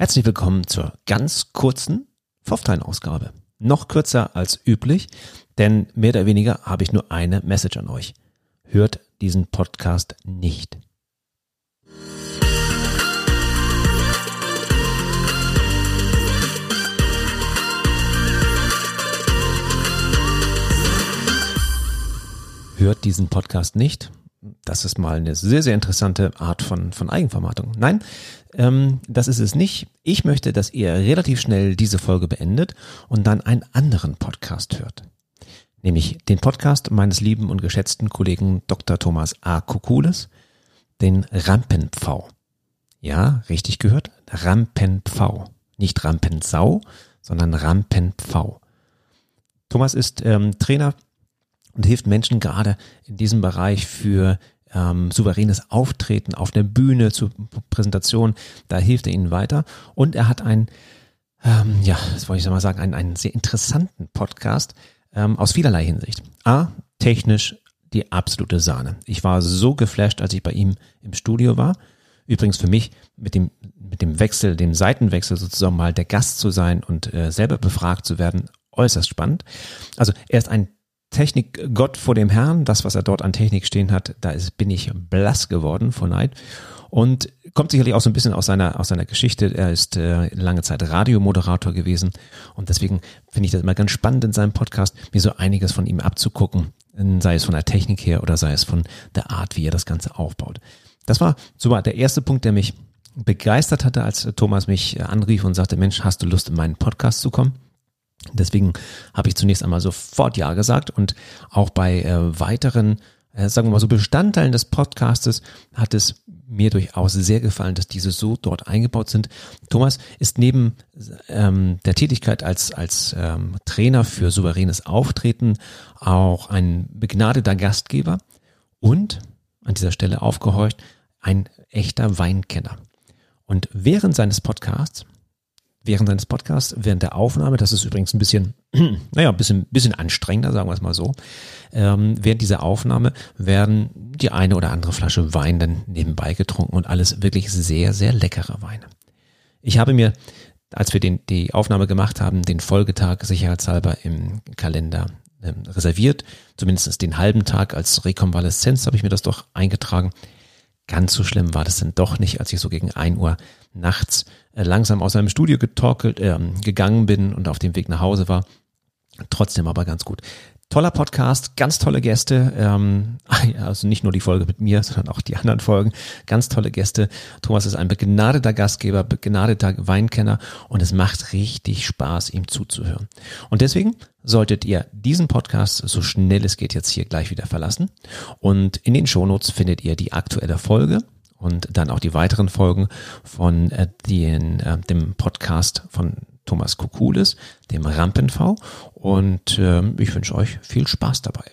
Herzlich willkommen zur ganz kurzen Pfofftein-Ausgabe. Noch kürzer als üblich, denn mehr oder weniger habe ich nur eine Message an euch. Hört diesen Podcast nicht. Hört diesen Podcast nicht das ist mal eine sehr, sehr interessante Art von, von Eigenvermarktung. Nein, ähm, das ist es nicht. Ich möchte, dass ihr relativ schnell diese Folge beendet und dann einen anderen Podcast hört. Nämlich den Podcast meines lieben und geschätzten Kollegen Dr. Thomas A. Kukulis, den Rampenpfau. Ja, richtig gehört, Rampenpfau. Nicht Rampensau, sondern Rampenpfau. Thomas ist ähm, Trainer und hilft Menschen gerade in diesem Bereich für ähm, souveränes Auftreten auf der Bühne zur Präsentation. Da hilft er ihnen weiter. Und er hat einen, ähm, ja, das wollte ich mal sagen, einen, einen sehr interessanten Podcast ähm, aus vielerlei Hinsicht. A, technisch die absolute Sahne. Ich war so geflasht, als ich bei ihm im Studio war. Übrigens für mich mit dem, mit dem Wechsel, dem Seitenwechsel sozusagen mal der Gast zu sein und äh, selber befragt zu werden, äußerst spannend. Also er ist ein Technik Gott vor dem Herrn, das, was er dort an Technik stehen hat, da ist, bin ich blass geworden vor Neid. Und kommt sicherlich auch so ein bisschen aus seiner, aus seiner Geschichte. Er ist äh, lange Zeit Radiomoderator gewesen. Und deswegen finde ich das immer ganz spannend in seinem Podcast, mir so einiges von ihm abzugucken. Sei es von der Technik her oder sei es von der Art, wie er das Ganze aufbaut. Das war so war der erste Punkt, der mich begeistert hatte, als Thomas mich anrief und sagte, Mensch, hast du Lust, in meinen Podcast zu kommen? Deswegen habe ich zunächst einmal sofort Ja gesagt und auch bei äh, weiteren, äh, sagen wir mal so Bestandteilen des Podcastes hat es mir durchaus sehr gefallen, dass diese so dort eingebaut sind. Thomas ist neben ähm, der Tätigkeit als, als ähm, Trainer für souveränes Auftreten auch ein begnadeter Gastgeber und an dieser Stelle aufgehorcht, ein echter Weinkenner. Und während seines Podcasts während seines Podcasts, während der Aufnahme, das ist übrigens ein bisschen, naja, ein bisschen, bisschen anstrengender, sagen wir es mal so, ähm, während dieser Aufnahme werden die eine oder andere Flasche Wein dann nebenbei getrunken und alles wirklich sehr, sehr leckere Weine. Ich habe mir, als wir den, die Aufnahme gemacht haben, den Folgetag sicherheitshalber im Kalender ähm, reserviert, zumindest den halben Tag als Rekonvaleszenz habe ich mir das doch eingetragen. Ganz so schlimm war das denn doch nicht, als ich so gegen ein Uhr nachts äh, langsam aus seinem Studio getorkelt, äh, gegangen bin und auf dem Weg nach Hause war. Trotzdem aber ganz gut. Toller Podcast, ganz tolle Gäste, ähm, also nicht nur die Folge mit mir, sondern auch die anderen Folgen, ganz tolle Gäste. Thomas ist ein begnadeter Gastgeber, begnadeter Weinkenner und es macht richtig Spaß, ihm zuzuhören. Und deswegen solltet ihr diesen Podcast so schnell es geht jetzt hier gleich wieder verlassen und in den Shownotes findet ihr die aktuelle Folge und dann auch die weiteren Folgen von äh, den, äh, dem Podcast von Thomas Kukulis, dem Rampenv. Und äh, ich wünsche euch viel Spaß dabei.